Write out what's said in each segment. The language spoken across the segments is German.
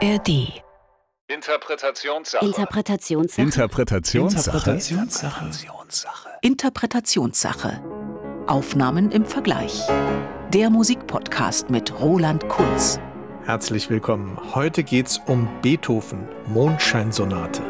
ARD. Interpretationssache. Interpretationssache. Interpretationssache. Interpretationssache. Interpretationssache. Aufnahmen im Vergleich. Der Musikpodcast mit Roland Kunz. Herzlich willkommen. Heute geht's um Beethoven, Mondscheinsonate.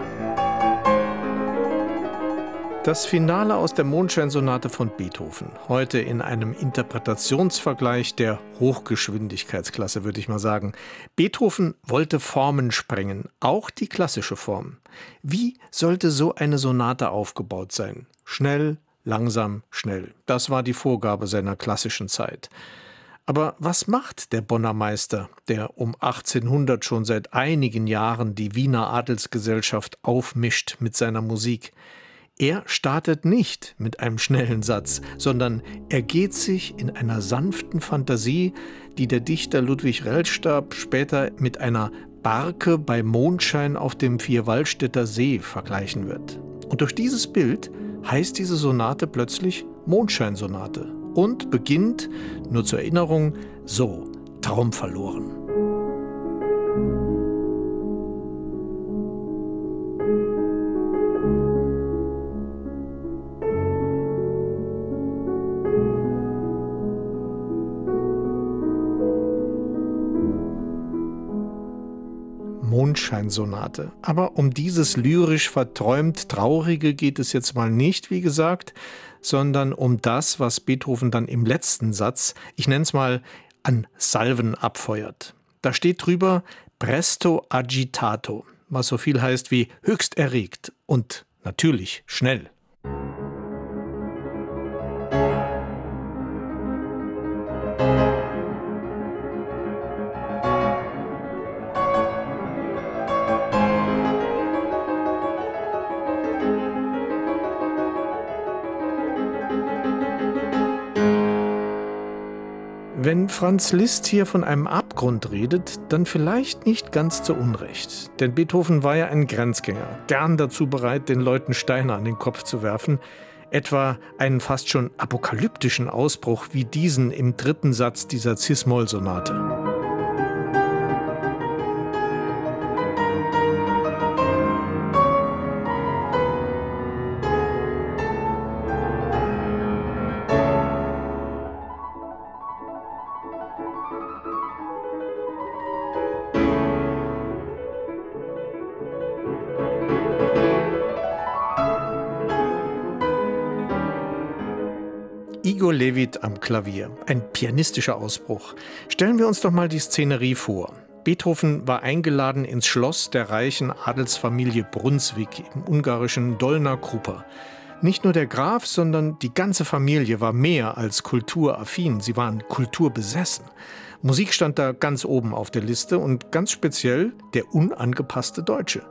Das Finale aus der Mondscheinsonate von Beethoven. Heute in einem Interpretationsvergleich der Hochgeschwindigkeitsklasse, würde ich mal sagen. Beethoven wollte Formen sprengen, auch die klassische Form. Wie sollte so eine Sonate aufgebaut sein? Schnell, langsam, schnell. Das war die Vorgabe seiner klassischen Zeit. Aber was macht der Bonner Meister, der um 1800 schon seit einigen Jahren die Wiener Adelsgesellschaft aufmischt mit seiner Musik? Er startet nicht mit einem schnellen Satz, sondern ergeht sich in einer sanften Fantasie, die der Dichter Ludwig Rellstab später mit einer Barke bei Mondschein auf dem Vierwaldstätter See vergleichen wird. Und durch dieses Bild heißt diese Sonate plötzlich Mondscheinsonate und beginnt, nur zur Erinnerung, so Traum verloren. Mondscheinsonate. Aber um dieses lyrisch verträumt Traurige geht es jetzt mal nicht, wie gesagt, sondern um das, was Beethoven dann im letzten Satz, ich nenne es mal, an Salven abfeuert. Da steht drüber Presto agitato, was so viel heißt wie höchst erregt und natürlich schnell. Wenn Franz Liszt hier von einem Abgrund redet, dann vielleicht nicht ganz zu Unrecht. Denn Beethoven war ja ein Grenzgänger, gern dazu bereit, den Leuten Steine an den Kopf zu werfen, etwa einen fast schon apokalyptischen Ausbruch wie diesen im dritten Satz dieser Cis-Moll-Sonate. Levit am Klavier. Ein pianistischer Ausbruch. Stellen wir uns doch mal die Szenerie vor. Beethoven war eingeladen ins Schloss der reichen Adelsfamilie Brunswick im ungarischen Dolna Krupa. Nicht nur der Graf, sondern die ganze Familie war mehr als kulturaffin. Sie waren kulturbesessen. Musik stand da ganz oben auf der Liste und ganz speziell der unangepasste Deutsche.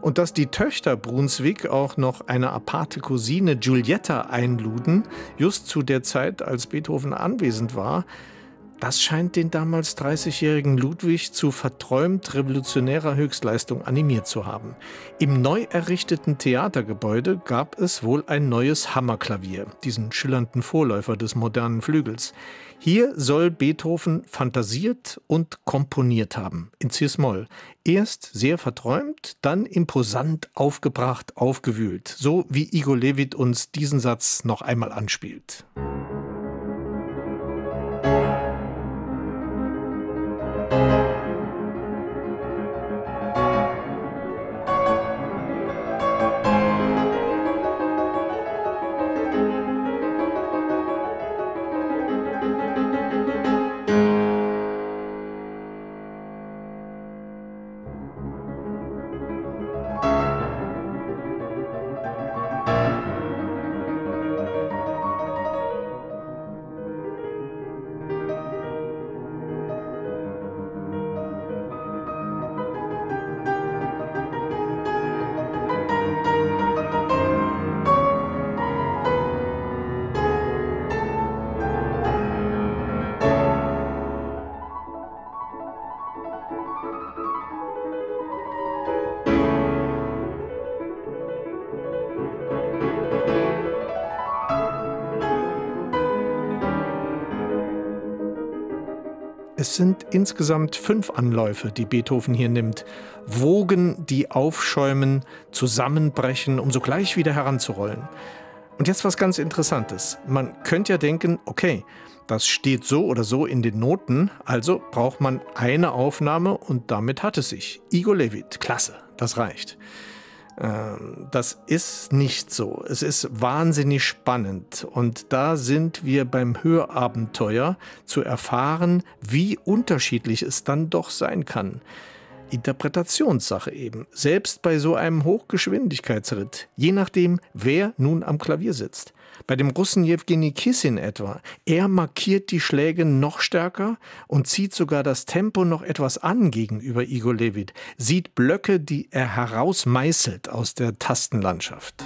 Und dass die Töchter Brunswick auch noch eine aparte Cousine Giulietta einluden, just zu der Zeit, als Beethoven anwesend war, das scheint den damals 30-jährigen Ludwig zu verträumt revolutionärer Höchstleistung animiert zu haben. Im neu errichteten Theatergebäude gab es wohl ein neues Hammerklavier, diesen schillernden Vorläufer des modernen Flügels. Hier soll Beethoven fantasiert und komponiert haben, in Cis-Moll. Erst sehr verträumt, dann imposant aufgebracht, aufgewühlt, so wie Igor Levit uns diesen Satz noch einmal anspielt. Es sind insgesamt fünf Anläufe, die Beethoven hier nimmt. Wogen, die aufschäumen, zusammenbrechen, um sogleich wieder heranzurollen. Und jetzt was ganz Interessantes. Man könnte ja denken, okay, das steht so oder so in den Noten, also braucht man eine Aufnahme und damit hat es sich. Igor Levit, klasse, das reicht. Ähm, das ist nicht so. Es ist wahnsinnig spannend. Und da sind wir beim Hörabenteuer zu erfahren, wie unterschiedlich es dann doch sein kann. Interpretationssache eben, selbst bei so einem Hochgeschwindigkeitsritt, je nachdem, wer nun am Klavier sitzt. Bei dem Russen Jewgeni Kissin etwa, er markiert die Schläge noch stärker und zieht sogar das Tempo noch etwas an gegenüber Igor Levit, sieht Blöcke, die er herausmeißelt aus der Tastenlandschaft.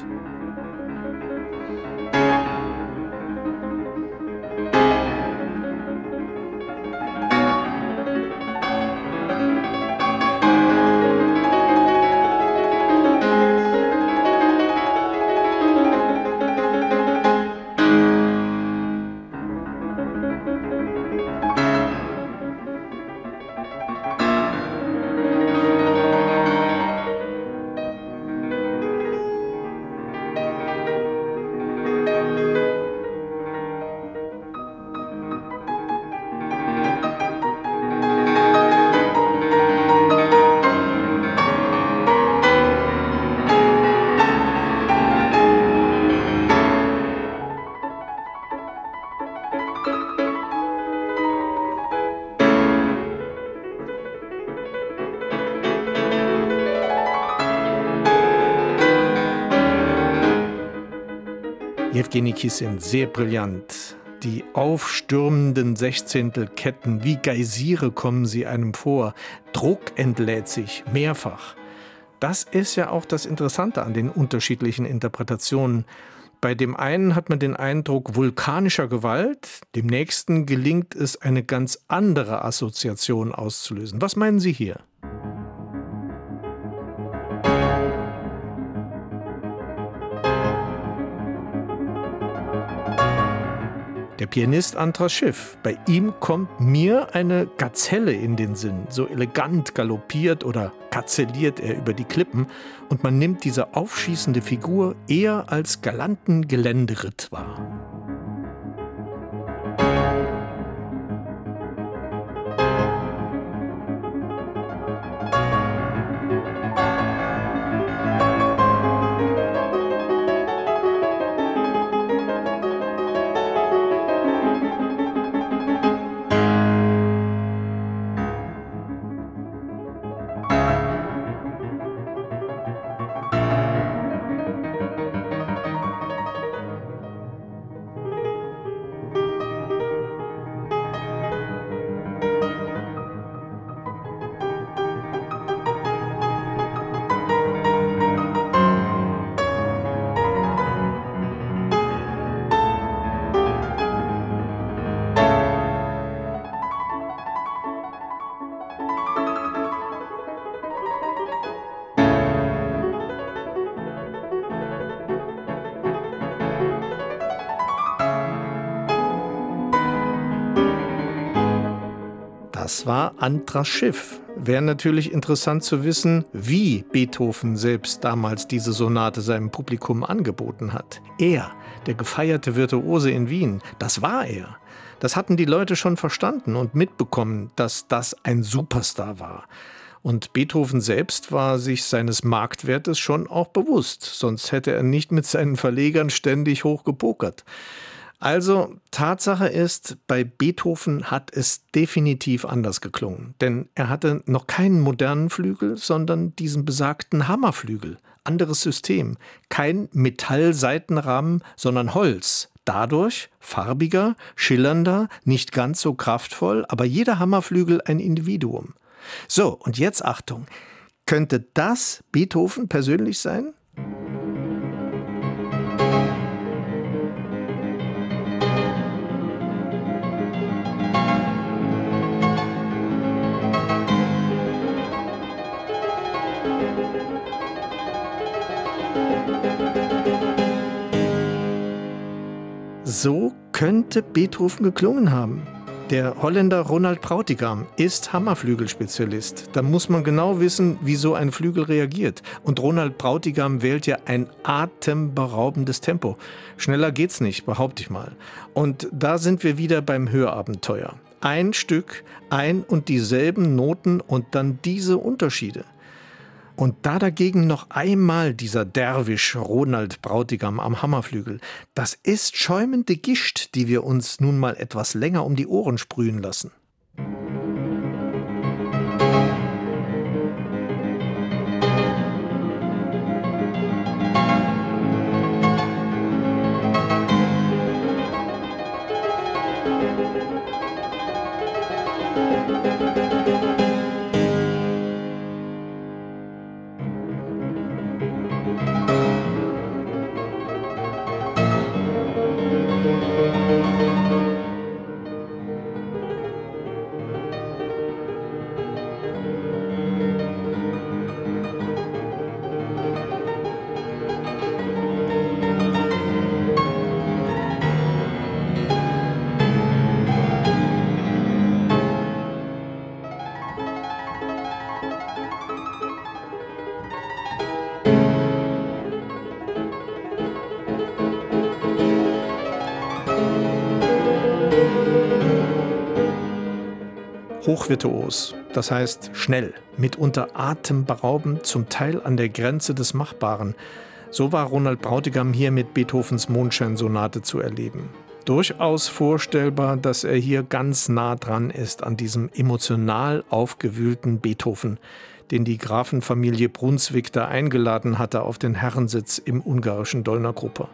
Jewgeni sind sehr brillant. Die aufstürmenden Sechzehntelketten, wie Geysire kommen sie einem vor. Druck entlädt sich mehrfach. Das ist ja auch das Interessante an den unterschiedlichen Interpretationen. Bei dem einen hat man den Eindruck vulkanischer Gewalt, dem nächsten gelingt es, eine ganz andere Assoziation auszulösen. Was meinen Sie hier? Der Pianist Andras Schiff. Bei ihm kommt mir eine Gazelle in den Sinn. So elegant galoppiert oder gazelliert er über die Klippen und man nimmt diese aufschießende Figur eher als galanten Geländeritt wahr. Das war Antras Schiff. Wäre natürlich interessant zu wissen, wie Beethoven selbst damals diese Sonate seinem Publikum angeboten hat. Er, der gefeierte Virtuose in Wien, das war er. Das hatten die Leute schon verstanden und mitbekommen, dass das ein Superstar war. Und Beethoven selbst war sich seines Marktwertes schon auch bewusst, sonst hätte er nicht mit seinen Verlegern ständig hochgepokert. Also Tatsache ist, bei Beethoven hat es definitiv anders geklungen, denn er hatte noch keinen modernen Flügel, sondern diesen besagten Hammerflügel. Anderes System, kein Metallseitenrahmen, sondern Holz. Dadurch farbiger, schillernder, nicht ganz so kraftvoll, aber jeder Hammerflügel ein Individuum. So, und jetzt Achtung. Könnte das Beethoven persönlich sein? So könnte Beethoven geklungen haben. Der Holländer Ronald Brautigam ist Hammerflügelspezialist. Da muss man genau wissen, wie so ein Flügel reagiert. Und Ronald Brautigam wählt ja ein atemberaubendes Tempo. Schneller geht's nicht, behaupte ich mal. Und da sind wir wieder beim Hörabenteuer. Ein Stück, ein und dieselben Noten und dann diese Unterschiede. Und da dagegen noch einmal dieser Derwisch Ronald Brautigam am Hammerflügel. Das ist schäumende Gischt, die wir uns nun mal etwas länger um die Ohren sprühen lassen. Hochvirtuos, das heißt schnell, mitunter atemberaubend, zum Teil an der Grenze des Machbaren. So war Ronald Brautigam hier mit Beethovens Mondscheinsonate zu erleben. Durchaus vorstellbar, dass er hier ganz nah dran ist an diesem emotional aufgewühlten Beethoven, den die Grafenfamilie Brunswick da eingeladen hatte auf den Herrensitz im ungarischen Dolner Gruppe.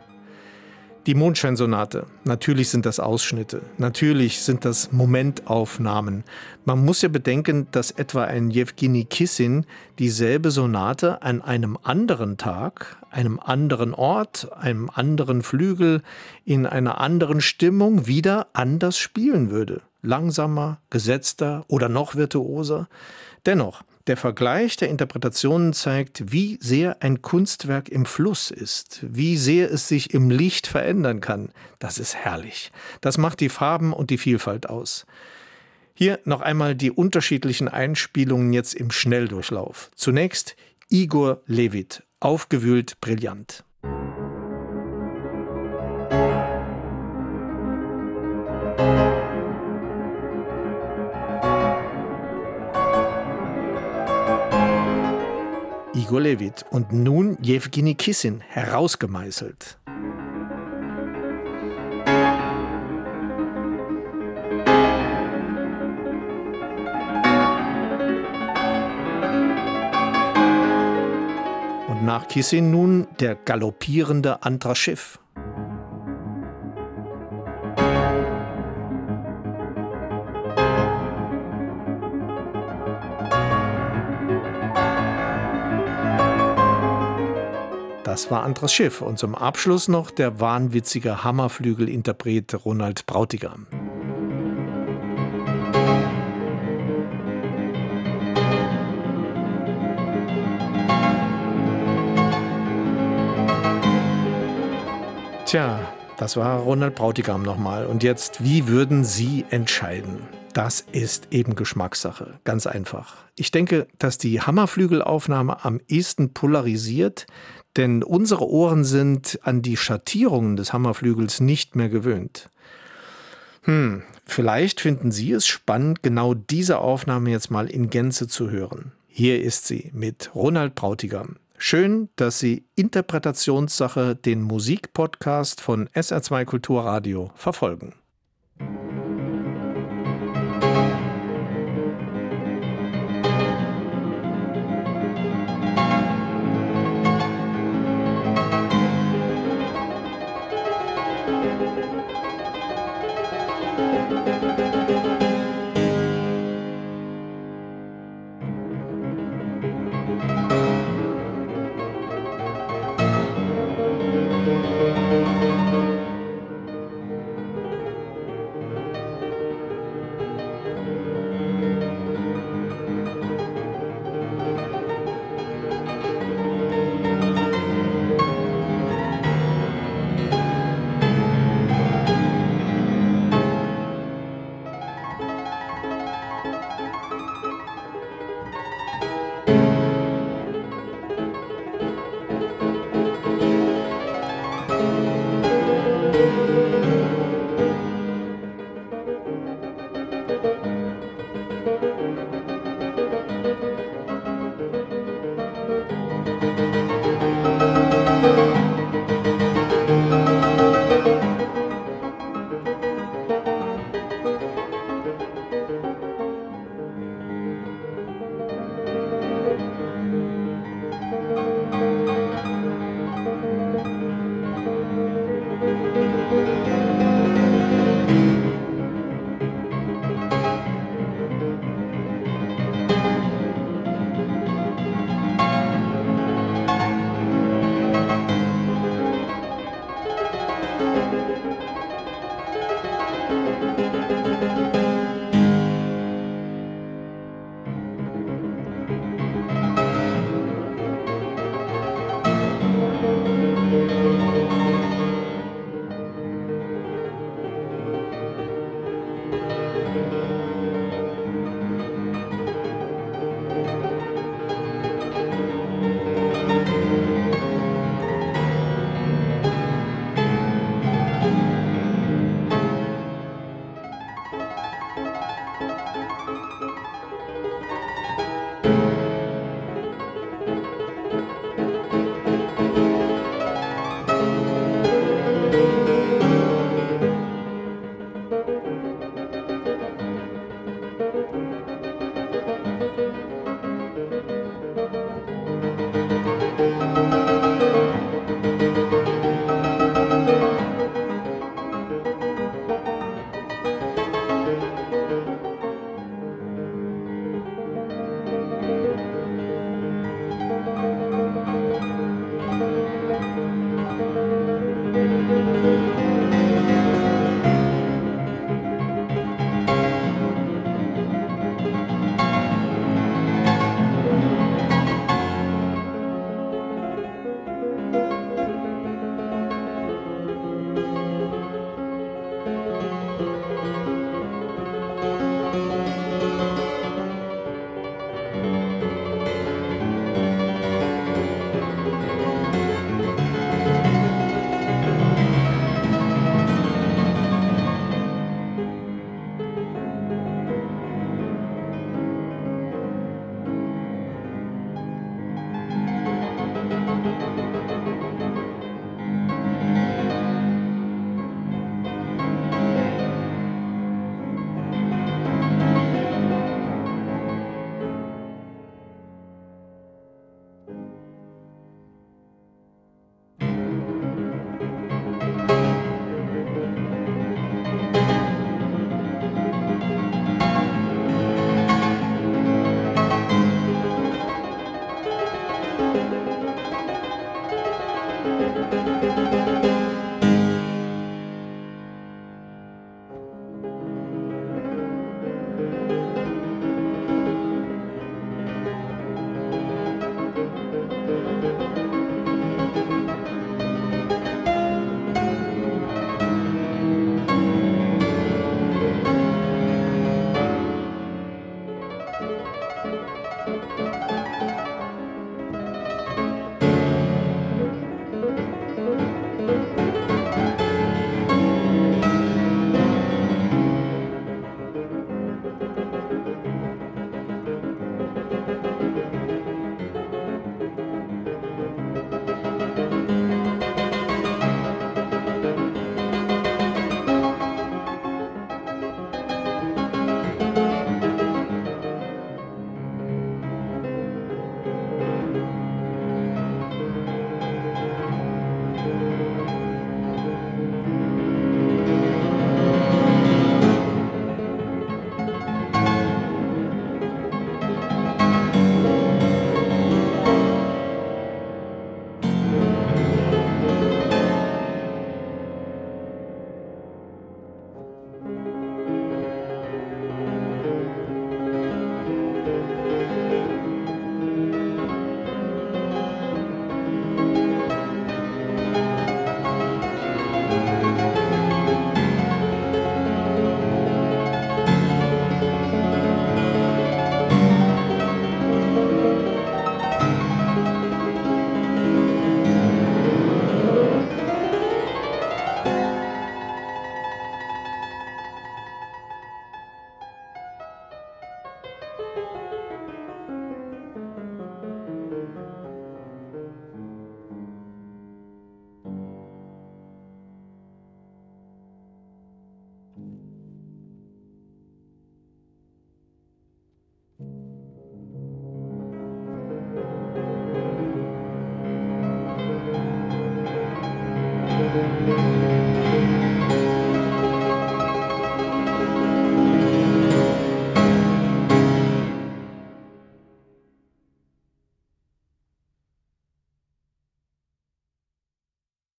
Die Mondscheinsonate, natürlich sind das Ausschnitte, natürlich sind das Momentaufnahmen. Man muss ja bedenken, dass etwa ein Jewgeni Kissin dieselbe Sonate an einem anderen Tag, einem anderen Ort, einem anderen Flügel, in einer anderen Stimmung wieder anders spielen würde. Langsamer, gesetzter oder noch virtuoser. Dennoch, der Vergleich der Interpretationen zeigt, wie sehr ein Kunstwerk im Fluss ist, wie sehr es sich im Licht verändern kann. Das ist herrlich. Das macht die Farben und die Vielfalt aus. Hier noch einmal die unterschiedlichen Einspielungen jetzt im Schnelldurchlauf. Zunächst Igor Levit, aufgewühlt brillant. Igor Levit und nun Jewgeni Kissin herausgemeißelt. Und nach Kissin nun der galoppierende Andraschiff. Das war Andras Schiff und zum Abschluss noch der wahnwitzige Hammerflügelinterpret Ronald Brautigam. Tja, das war Ronald Brautigam nochmal. Und jetzt, wie würden Sie entscheiden? Das ist eben Geschmackssache, ganz einfach. Ich denke, dass die Hammerflügelaufnahme am ehesten polarisiert, denn unsere Ohren sind an die Schattierungen des Hammerflügels nicht mehr gewöhnt. Hm, vielleicht finden Sie es spannend, genau diese Aufnahme jetzt mal in Gänze zu hören. Hier ist sie mit Ronald Brautigam. Schön, dass Sie Interpretationssache den Musikpodcast von SR2 Kulturradio verfolgen.